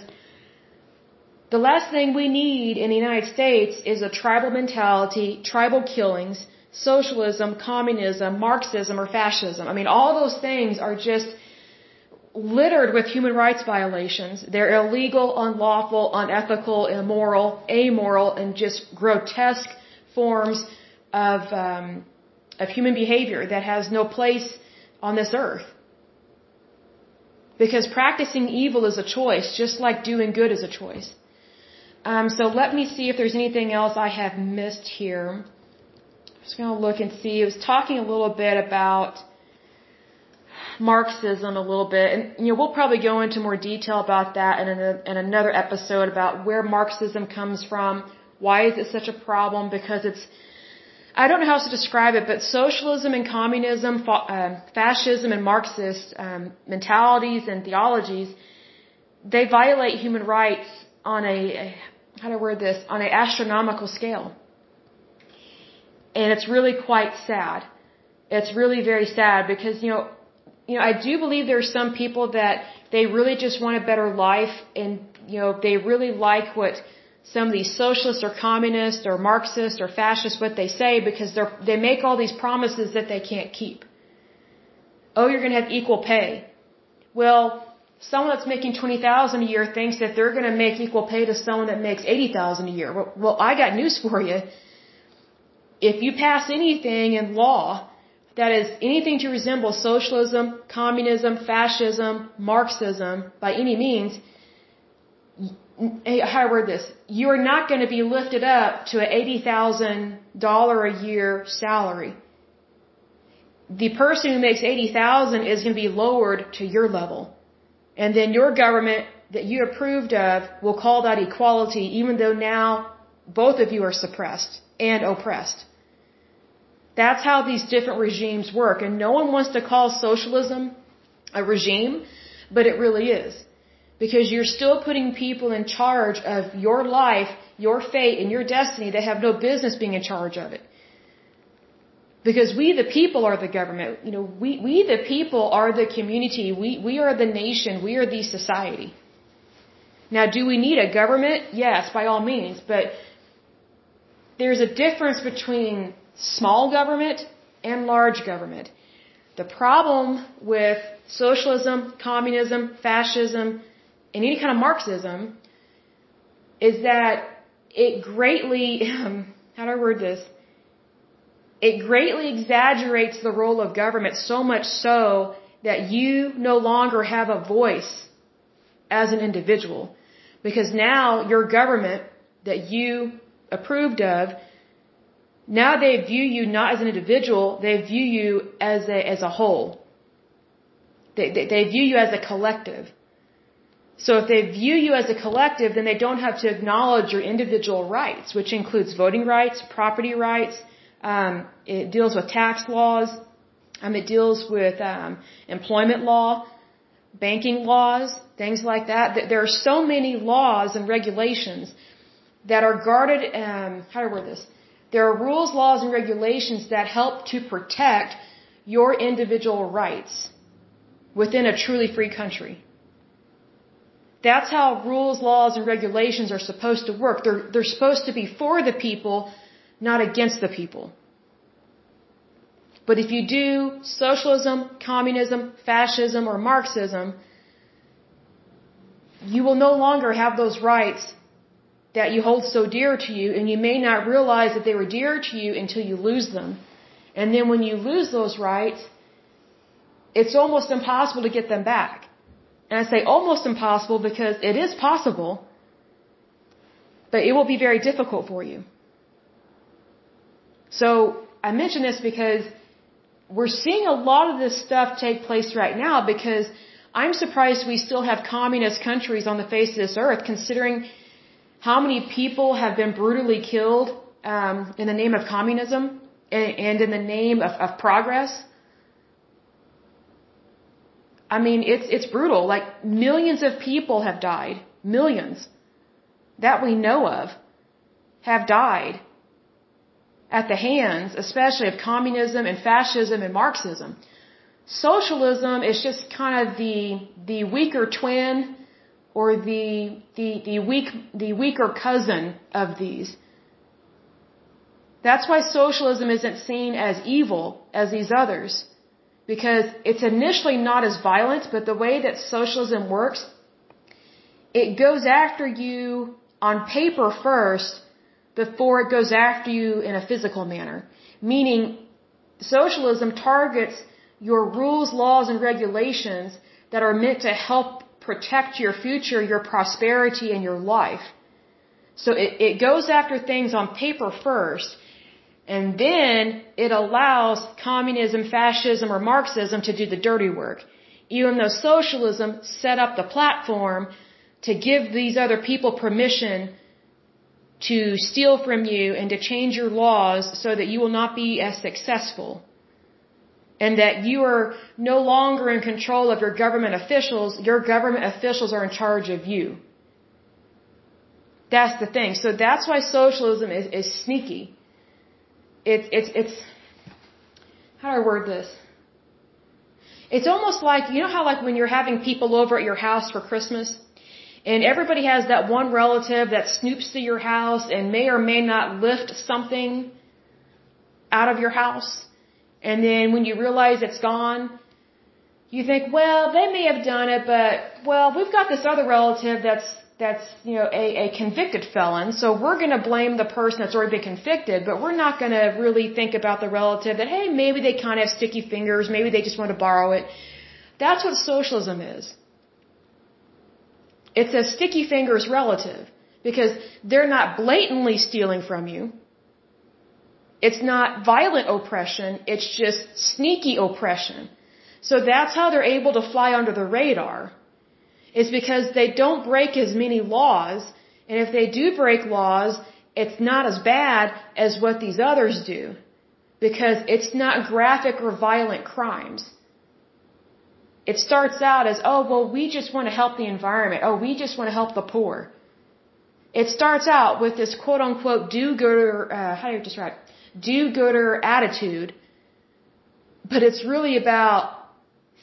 S1: the last thing we need in the United States is a tribal mentality, tribal killings, socialism, communism, Marxism, or fascism. I mean, all those things are just littered with human rights violations. They're illegal, unlawful, unethical, immoral, amoral, and just grotesque forms of um, of human behavior that has no place on this earth. Because practicing evil is a choice, just like doing good is a choice. Um, so let me see if there's anything else I have missed here. I'm just going to look and see. I was talking a little bit about Marxism a little bit, and you know we'll probably go into more detail about that in, a, in another episode about where Marxism comes from. Why is it such a problem? Because it's I don't know how else to describe it, but socialism and communism, uh, fascism and Marxist um, mentalities and theologies, they violate human rights on a, a how do I word this, on an astronomical scale. And it's really quite sad. It's really very sad because, you know, you know, I do believe there are some people that they really just want a better life and, you know, they really like what some of these socialists or communists or Marxists or fascists what they say because they they make all these promises that they can't keep. Oh, you're going to have equal pay. Well, someone that's making 20,000 a year thinks that they're going to make equal pay to someone that makes 80,000 a year. Well, well, I got news for you. If you pass anything in law that is anything to resemble socialism, communism, fascism, Marxism by any means, how I word this, you're not going to be lifted up to an $80,000 a year salary. The person who makes 80,000 is going to be lowered to your level. And then your government that you approved of will call that equality even though now both of you are suppressed and oppressed. That's how these different regimes work. And no one wants to call socialism a regime, but it really is. Because you're still putting people in charge of your life, your fate, and your destiny that have no business being in charge of it. Because we the people are the government. You know, we, we the people are the community. We, we are the nation. We are the society. Now, do we need a government? Yes, by all means, but there's a difference between small government and large government. The problem with socialism, communism, fascism, and any kind of Marxism is that it greatly, (laughs) um, how do I word this? It greatly exaggerates the role of government so much so that you no longer have a voice as an individual. Because now your government that you approved of, now they view you not as an individual, they view you as a, as a whole. They, they, they view you as a collective. So if they view you as a collective, then they don't have to acknowledge your individual rights, which includes voting rights, property rights, um, it deals with tax laws, um, it deals with um, employment law, banking laws, things like that. There are so many laws and regulations that are guarded. Um, how do I word this? There are rules, laws, and regulations that help to protect your individual rights within a truly free country. That's how rules, laws, and regulations are supposed to work. They're, they're supposed to be for the people, not against the people. But if you do socialism, communism, fascism, or Marxism, you will no longer have those rights that you hold so dear to you, and you may not realize that they were dear to you until you lose them. And then when you lose those rights, it's almost impossible to get them back. And I say almost impossible because it is possible, but it will be very difficult for you. So I mention this because we're seeing a lot of this stuff take place right now because I'm surprised we still have communist countries on the face of this earth, considering how many people have been brutally killed um, in the name of communism and, in the name of, of progress. I mean, it's it's brutal. Like millions of people have died, millions that we know of have died at the hands, especially of communism and fascism and Marxism. Socialism is just kind of the the weaker twin or the the the weak the weaker cousin of these. That's why socialism isn't seen as evil as these others. Because it's initially not as violent, but the way that socialism works, it goes after you on paper first before it goes after you in a physical manner. Meaning, socialism targets your rules, laws, and regulations that are meant to help protect your future, your prosperity, and your life. So it, it goes after things on paper first, and then it allows communism, fascism, or Marxism to do the dirty work. Even though socialism set up the platform to give these other people permission to steal from you and to change your laws so that you will not be as successful. And that you are no longer in control of your government officials, your government officials are in charge of you. That's the thing. So that's why socialism is, is sneaky. It's, it's, it's, how do I word this? It's almost like, you know how like when you're having people over at your house for Christmas? And everybody has that one relative that snoops to your house and may or may not lift something out of your house. And then when you realize it's gone, you think, well, they may have done it, but, well, we've got this other relative that's, that's, you know, a, a convicted felon, so we're gonna blame the person that's already been convicted, but we're not gonna really think about the relative that, hey, maybe they kind of have sticky fingers, maybe they just want to borrow it. That's what socialism is. It's a sticky fingers relative because they're not blatantly stealing from you. It's not violent oppression, it's just sneaky oppression. So that's how they're able to fly under the radar. It's because they don't break as many laws, and if they do break laws, it's not as bad as what these others do. Because it's not graphic or violent crimes. It starts out as, oh, well, we just want to help the environment. Oh, we just want to help the poor. It starts out with this quote unquote do-gooder, uh, how do you describe do-gooder attitude, but it's really about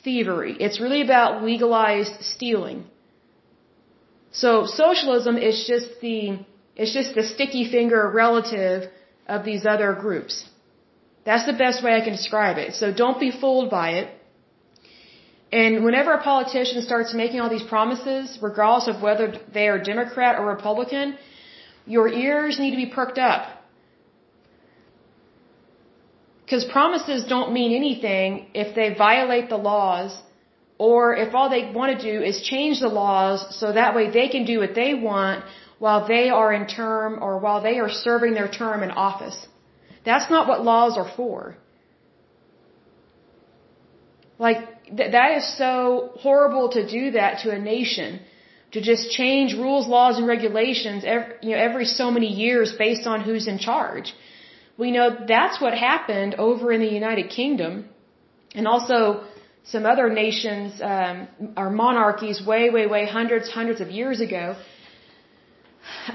S1: thievery. It's really about legalized stealing. So socialism is just the, it's just the sticky finger relative of these other groups. That's the best way I can describe it. So don't be fooled by it. And whenever a politician starts making all these promises, regardless of whether they are Democrat or Republican, your ears need to be perked up. Because promises don't mean anything if they violate the laws or if all they want to do is change the laws so that way they can do what they want while they are in term or while they are serving their term in office. That's not what laws are for. Like, th- that is so horrible to do that to a nation. To just change rules, laws, and regulations every, you know, every so many years based on who's in charge. We know that's what happened over in the United Kingdom and also some other nations um, or monarchies way, way, way hundreds, hundreds of years ago.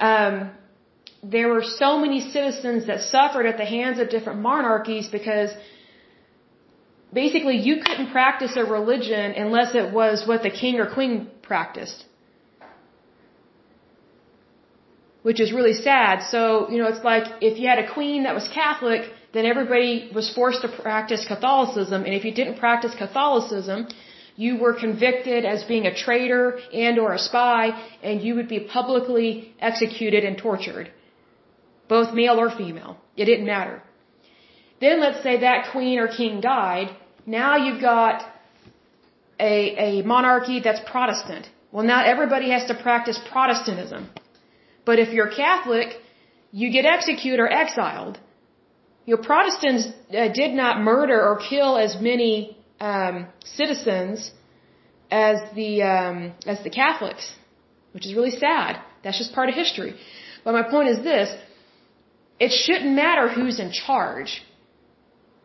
S1: Um, there were so many citizens that suffered at the hands of different monarchies because basically you couldn't practice a religion unless it was what the king or queen practiced. Which is really sad. So, you know, it's like if you had a queen that was Catholic, then everybody was forced to practice Catholicism, and if you didn't practice Catholicism, you were convicted as being a traitor and or a spy, and you would be publicly executed and tortured both male or female. It didn't matter. Then let's say that queen or king died. Now you've got a, a monarchy that's Protestant. Well, now everybody has to practice Protestantism. But if you're Catholic, you get executed or exiled. Your Protestants uh, did not murder or kill as many um, citizens as the um, as the Catholics, which is really sad. That's just part of history. But my point is this: it shouldn't matter who's in charge.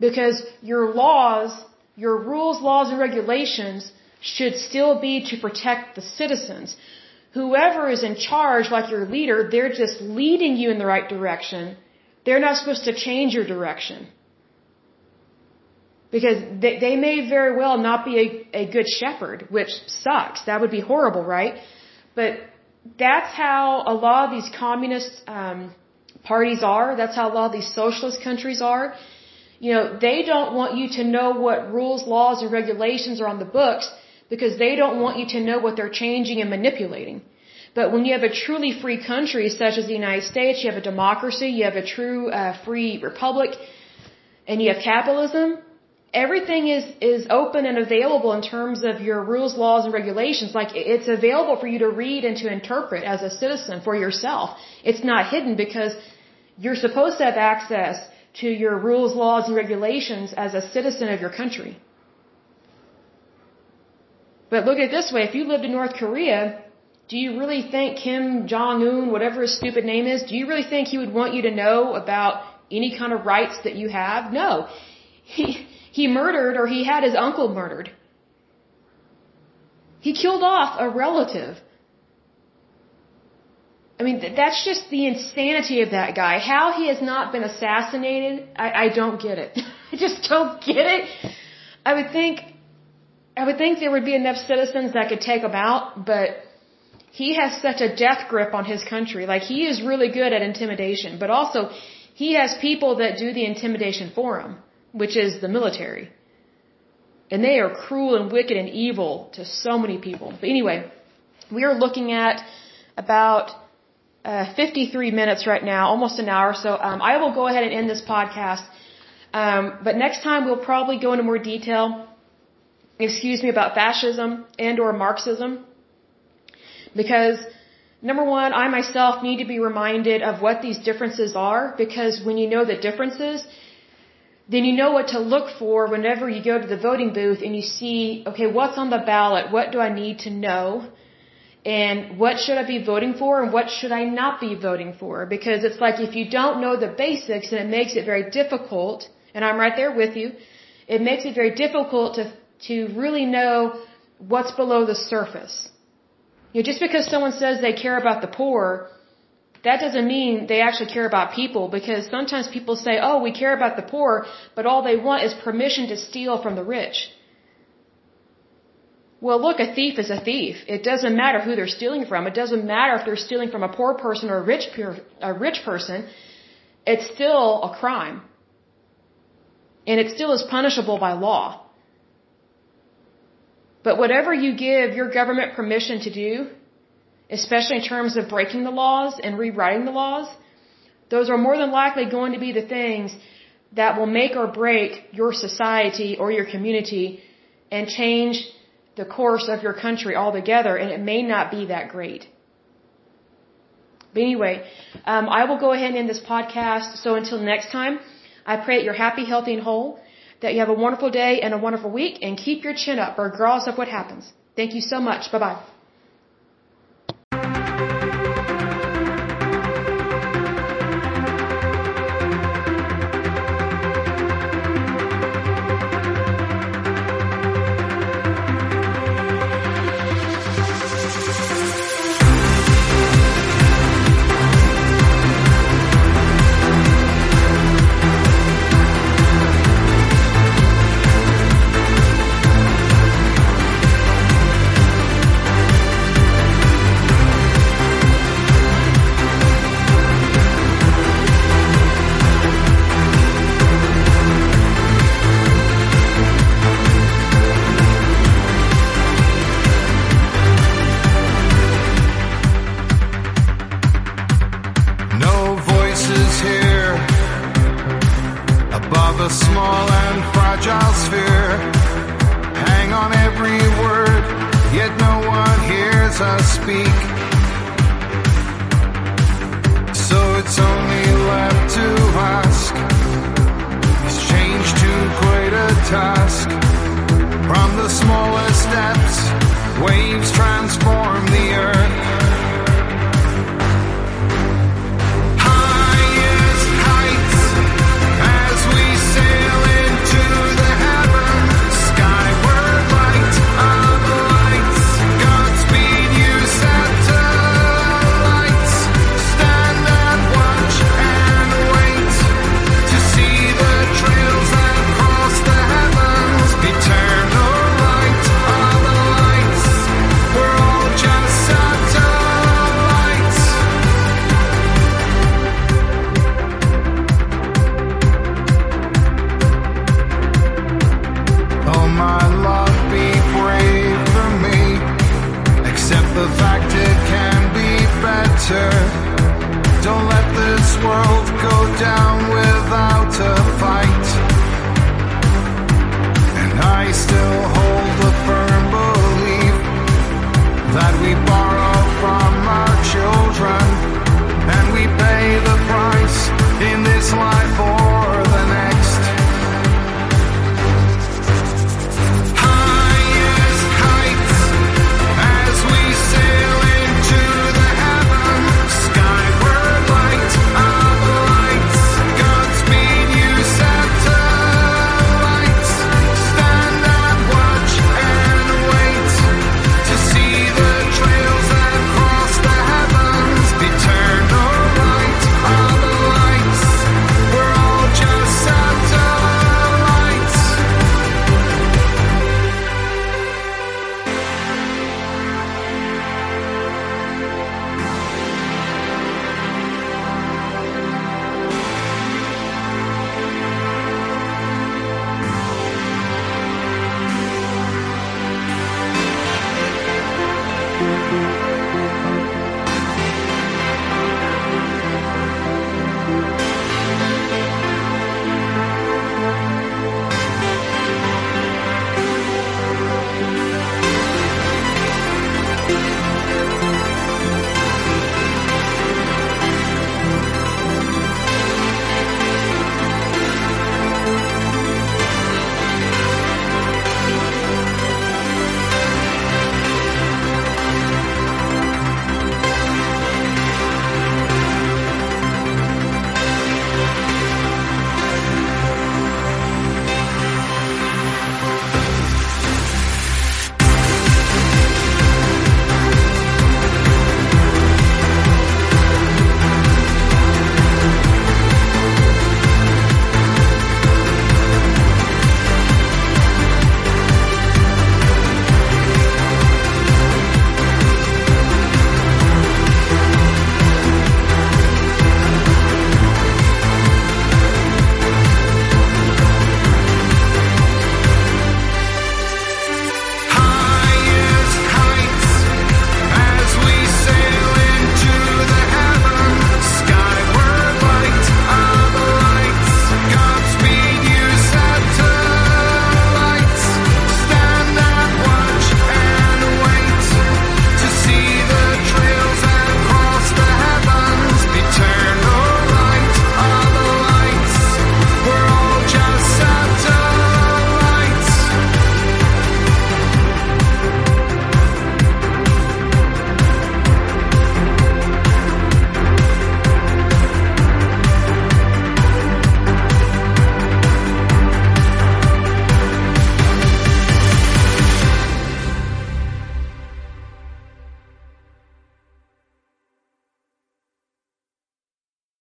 S1: Because your laws, your rules, laws, and regulations should still be to protect the citizens. Whoever is in charge, like your leader, they're just leading you in the right direction. They're not supposed to change your direction. Because they, they may very well not be a, a good shepherd, which sucks. That would be horrible, right? But that's how a lot of these communist um, parties are. That's how a lot of these socialist countries are. You know, they don't want you to know what rules, laws, and regulations are on the books because they don't want you to know what they're changing and manipulating. But when you have a truly free country such as the United States, you have a democracy, you have a true uh, free republic, and you have capitalism, everything is is open and available in terms of your rules, laws, and regulations. Like it's available for you to read and to interpret as a citizen for yourself. It's not hidden because you're supposed to have access to your rules, laws, and regulations as a citizen of your country. But look at it this way if you lived in North Korea, do you really think Kim Jong un, whatever his stupid name is, do you really think he would want you to know about any kind of rights that you have? No. He, he murdered or he had his uncle murdered. He killed off a relative. I mean, that's just the insanity of that guy. How he has not been assassinated, I, I don't get it. (laughs) I just don't get it. I would think, I would think there would be enough citizens that could take him out, but he has such a death grip on his country. Like, he is really good at intimidation, but also, he has people that do the intimidation for him, which is the military. And they are cruel and wicked and evil to so many people. But anyway, we are looking at about uh, 53 minutes right now, almost an hour. So um, I will go ahead and end this podcast. Um, but next time we'll probably go into more detail, excuse me, about fascism and or Marxism. Because number one, I myself need to be reminded of what these differences are. Because when you know the differences, then you know what to look for whenever you go to the voting booth and you see, okay, what's on the ballot? What do I need to know? and what should I be voting for and what should I not be voting for? Because it's like if you don't know the basics, and it makes it very difficult, and I'm right there with you, it makes it very difficult to, to really know what's below the surface. You know, just because someone says they care about the poor, that doesn't mean they actually care about people because sometimes people say, oh, we care about the poor, but all they want is permission to steal from the rich.
S2: Well, look, a thief is a thief. It doesn't matter who they're stealing from. It doesn't matter if they're stealing from a poor person or a rich, a rich person. It's still a crime. And it still is punishable by law. But whatever you give your government permission to do, especially in terms of breaking the laws and rewriting the laws, those are more than likely going to be the things that will make or break your society or your community and change the course of your country altogether, and it may not be that great. But anyway, um, I will go ahead and end this podcast. So until next time, I pray that you're happy, healthy, and whole, that you have a wonderful day and a wonderful week, and keep your chin up regardless of what happens. Thank you so much. Bye bye.